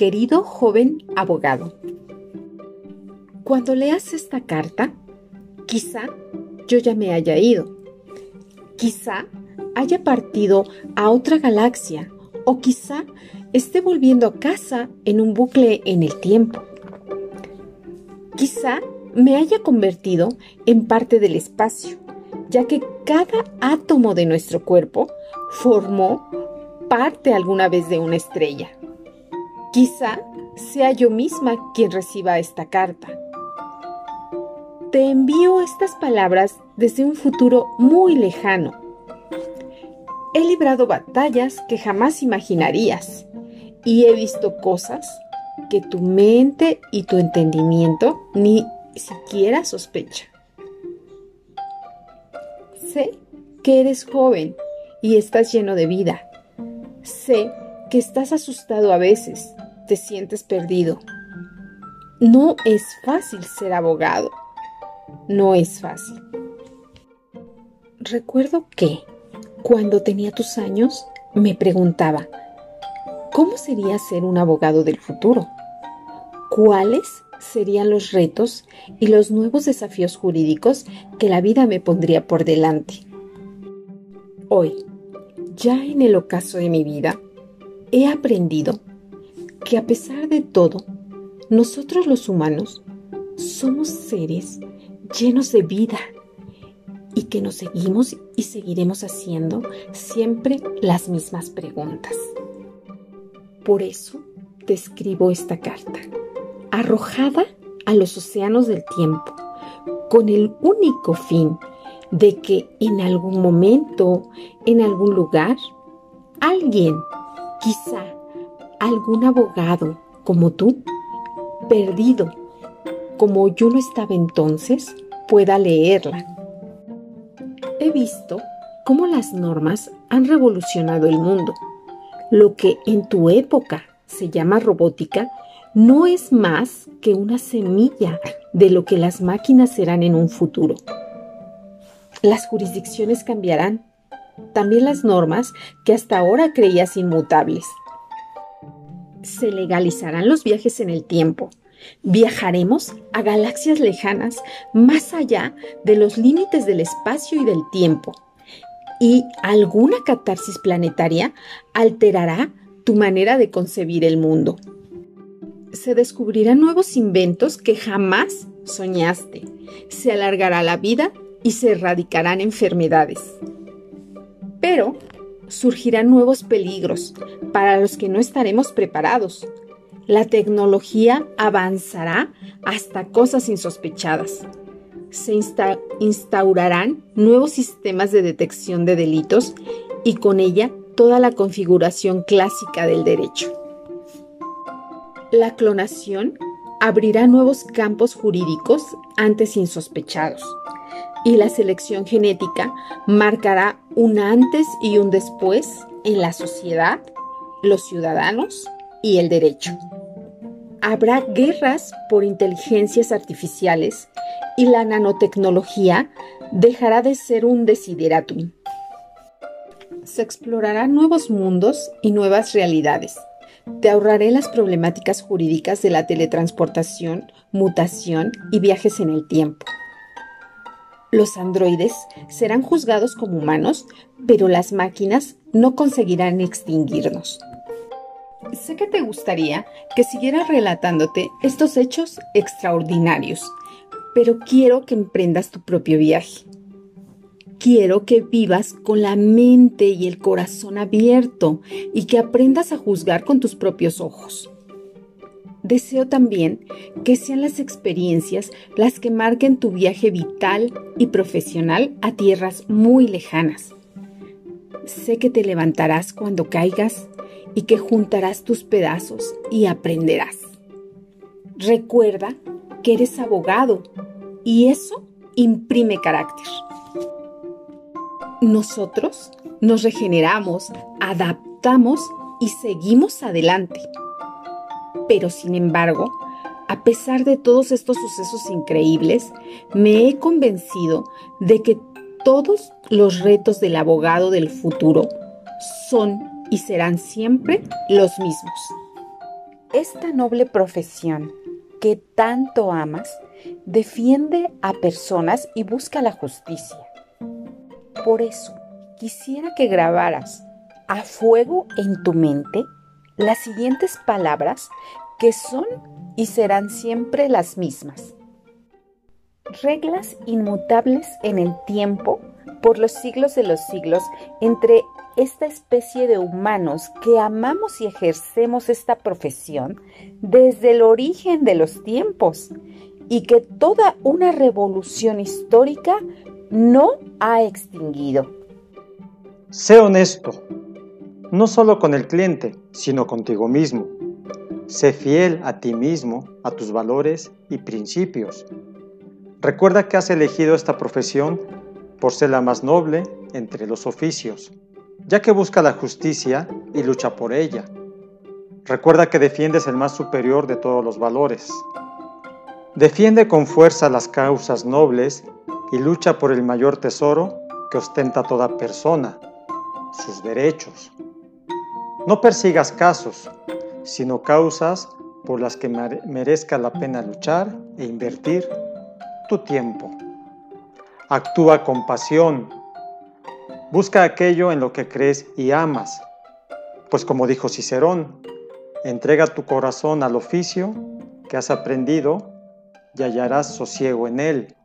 querido joven abogado. Cuando leas esta carta, quizá yo ya me haya ido. Quizá haya partido a otra galaxia o quizá esté volviendo a casa en un bucle en el tiempo. Quizá me haya convertido en parte del espacio, ya que cada átomo de nuestro cuerpo formó parte alguna vez de una estrella. Quizá sea yo misma quien reciba esta carta. Te envío estas palabras desde un futuro muy lejano. He librado batallas que jamás imaginarías y he visto cosas que tu mente y tu entendimiento ni siquiera sospecha. Sé que eres joven y estás lleno de vida. Sé que estás asustado a veces, te sientes perdido. No es fácil ser abogado. No es fácil. Recuerdo que, cuando tenía tus años, me preguntaba, ¿cómo sería ser un abogado del futuro? ¿Cuáles serían los retos y los nuevos desafíos jurídicos que la vida me pondría por delante? Hoy, ya en el ocaso de mi vida, he aprendido que a pesar de todo, nosotros los humanos somos seres llenos de vida y que nos seguimos y seguiremos haciendo siempre las mismas preguntas. Por eso te escribo esta carta, arrojada a los océanos del tiempo, con el único fin de que en algún momento, en algún lugar, alguien, quizá algún abogado como tú, perdido, como yo no estaba entonces, pueda leerla. He visto cómo las normas han revolucionado el mundo. Lo que en tu época se llama robótica no es más que una semilla de lo que las máquinas serán en un futuro. Las jurisdicciones cambiarán, también las normas que hasta ahora creías inmutables. Se legalizarán los viajes en el tiempo. Viajaremos a galaxias lejanas más allá de los límites del espacio y del tiempo. Y alguna catarsis planetaria alterará tu manera de concebir el mundo. Se descubrirán nuevos inventos que jamás soñaste. Se alargará la vida y se erradicarán enfermedades. Pero surgirán nuevos peligros para los que no estaremos preparados. La tecnología avanzará hasta cosas insospechadas. Se instaurarán nuevos sistemas de detección de delitos y con ella toda la configuración clásica del derecho. La clonación abrirá nuevos campos jurídicos antes insospechados y la selección genética marcará un antes y un después en la sociedad, los ciudadanos y el derecho. Habrá guerras por inteligencias artificiales y la nanotecnología dejará de ser un desideratum. Se explorarán nuevos mundos y nuevas realidades. Te ahorraré las problemáticas jurídicas de la teletransportación, mutación y viajes en el tiempo. Los androides serán juzgados como humanos, pero las máquinas no conseguirán extinguirnos. Sé que te gustaría que siguiera relatándote estos hechos extraordinarios, pero quiero que emprendas tu propio viaje. Quiero que vivas con la mente y el corazón abierto y que aprendas a juzgar con tus propios ojos. Deseo también que sean las experiencias las que marquen tu viaje vital y profesional a tierras muy lejanas. Sé que te levantarás cuando caigas y que juntarás tus pedazos y aprenderás. Recuerda que eres abogado y eso imprime carácter. Nosotros nos regeneramos, adaptamos y seguimos adelante. Pero sin embargo, a pesar de todos estos sucesos increíbles, me he convencido de que todos los retos del abogado del futuro son y serán siempre los mismos. esta noble profesión que tanto amas defiende a personas y busca la justicia. Por eso, quisiera que grabaras a fuego en tu mente las siguientes palabras que son y serán siempre las mismas. Reglas inmutables en el tiempo por los siglos de los siglos entre esta especie de humanos que amamos y ejercemos esta profesión desde el origen de los tiempos y que toda una revolución histórica no ha extinguido. Sé honesto, no solo con el cliente, sino contigo mismo. Sé fiel a ti mismo, a tus valores y principios. Recuerda que has elegido esta profesión por ser la más noble entre los oficios, ya que busca la justicia y lucha por ella. Recuerda que defiendes el más superior de todos los valores. Defiende con fuerza las causas nobles y lucha por el mayor tesoro que ostenta toda persona, sus derechos. No persigas casos, sino causas por las que merezca la pena luchar e invertir tu tiempo. Actúa con pasión. Busca aquello en lo que crees y amas. Pues como dijo Cicerón, entrega tu corazón al oficio que has aprendido y hallarás sosiego en él.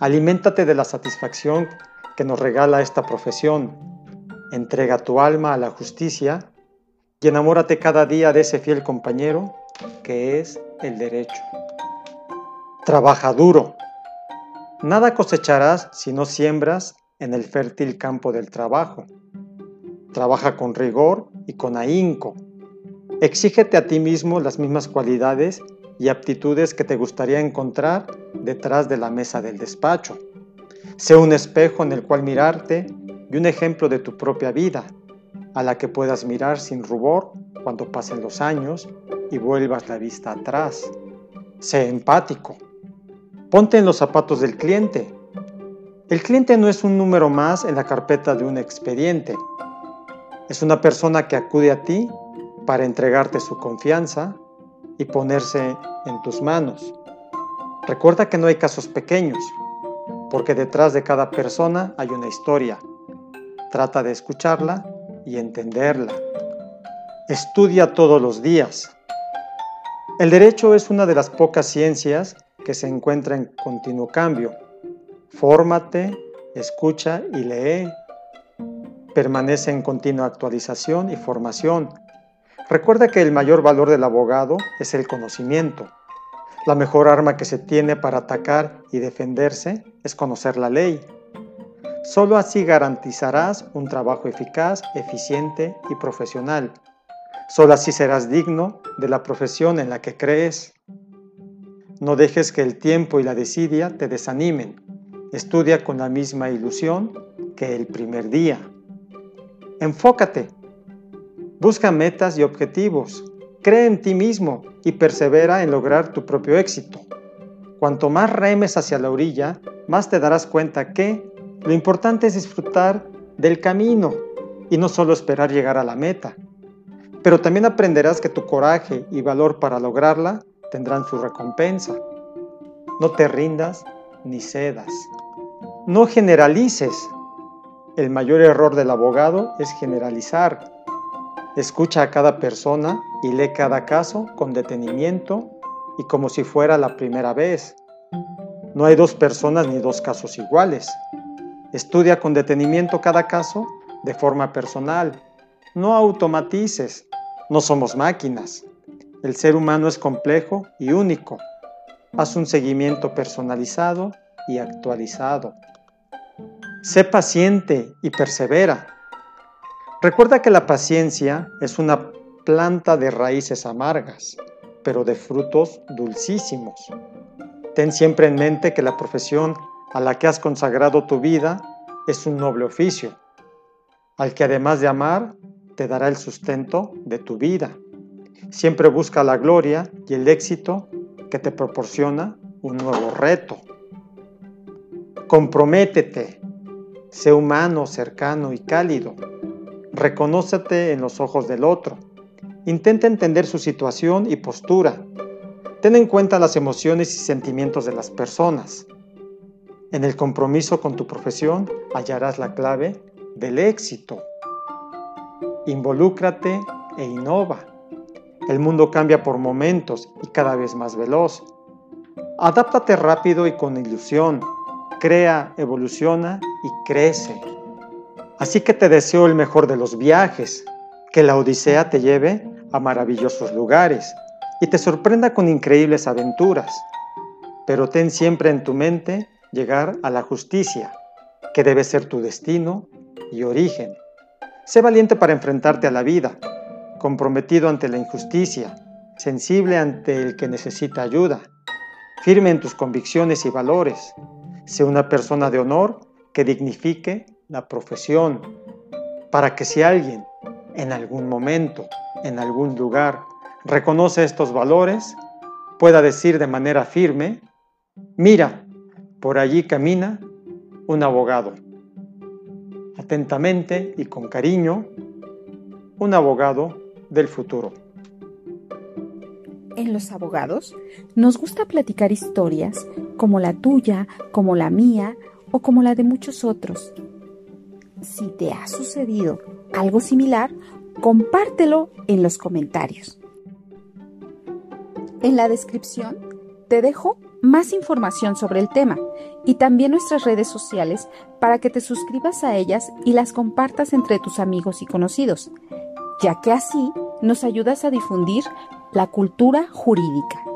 Aliméntate de la satisfacción que nos regala esta profesión. Entrega tu alma a la justicia y enamórate cada día de ese fiel compañero que es el derecho. Trabaja duro. Nada cosecharás si no siembras en el fértil campo del trabajo. Trabaja con rigor y con ahínco. Exígete a ti mismo las mismas cualidades y aptitudes que te gustaría encontrar detrás de la mesa del despacho. Sé un espejo en el cual mirarte y un ejemplo de tu propia vida, a la que puedas mirar sin rubor cuando pasen los años y vuelvas la vista atrás. Sé empático. Ponte en los zapatos del cliente. El cliente no es un número más en la carpeta de un expediente. Es una persona que acude a ti para entregarte su confianza y ponerse en tus manos. Recuerda que no hay casos pequeños, porque detrás de cada persona hay una historia. Trata de escucharla y entenderla. Estudia todos los días. El derecho es una de las pocas ciencias que se encuentra en continuo cambio. Fórmate, escucha y lee. Permanece en continua actualización y formación Recuerda que el mayor valor del abogado es el conocimiento. La mejor arma que se tiene para atacar y defenderse es conocer la ley. Solo así garantizarás un trabajo eficaz, eficiente y profesional. Solo así serás digno de la profesión en la que crees. No dejes que el tiempo y la desidia te desanimen. Estudia con la misma ilusión que el primer día. Enfócate Busca metas y objetivos. Cree en ti mismo y persevera en lograr tu propio éxito. Cuanto más remes hacia la orilla, más te darás cuenta que lo importante es disfrutar del camino y no solo esperar llegar a la meta. Pero también aprenderás que tu coraje y valor para lograrla tendrán su recompensa. No te rindas ni cedas. No generalices. El mayor error del abogado es generalizar Escucha a cada persona y lee cada caso con detenimiento y como si fuera la primera vez. No hay dos personas ni dos casos iguales. Estudia con detenimiento cada caso de forma personal. No automatices. No somos máquinas. El ser humano es complejo y único. Haz un seguimiento personalizado y actualizado. Sé paciente y persevera. Recuerda que la paciencia es una planta de raíces amargas, pero de frutos dulcísimos. Ten siempre en mente que la profesión a la que has consagrado tu vida es un noble oficio, al que además de amar, te dará el sustento de tu vida. Siempre busca la gloria y el éxito que te proporciona un nuevo reto. Comprométete, sé humano, cercano y cálido Reconócete en los ojos del otro. Intenta entender su situación y postura. Ten en cuenta las emociones y sentimientos de las personas. En el compromiso con tu profesión hallarás la clave del éxito. Involúcrate e innova. El mundo cambia por momentos y cada vez más veloz. Adáptate rápido y con ilusión. Crea, evoluciona y crece. Así que te deseo el mejor de los viajes, que la Odisea te lleve a maravillosos lugares y te sorprenda con increíbles aventuras. Pero ten siempre en tu mente llegar a la justicia, que debe ser tu destino y origen. Sé valiente para enfrentarte a la vida, comprometido ante la injusticia, sensible ante el que necesita ayuda, firme en tus convicciones y valores. Sé una persona de honor que dignifique la profesión, para que si alguien en algún momento, en algún lugar, reconoce estos valores, pueda decir de manera firme, mira, por allí camina un abogado. Atentamente y con cariño, un abogado del futuro. En los abogados nos gusta platicar historias como la tuya, como la mía o como la de muchos otros. Si te ha sucedido algo similar, compártelo en los comentarios. En la descripción te dejo más información sobre el tema y también nuestras redes sociales para que te suscribas a ellas y las compartas entre tus amigos y conocidos, ya que así nos ayudas a difundir la cultura jurídica.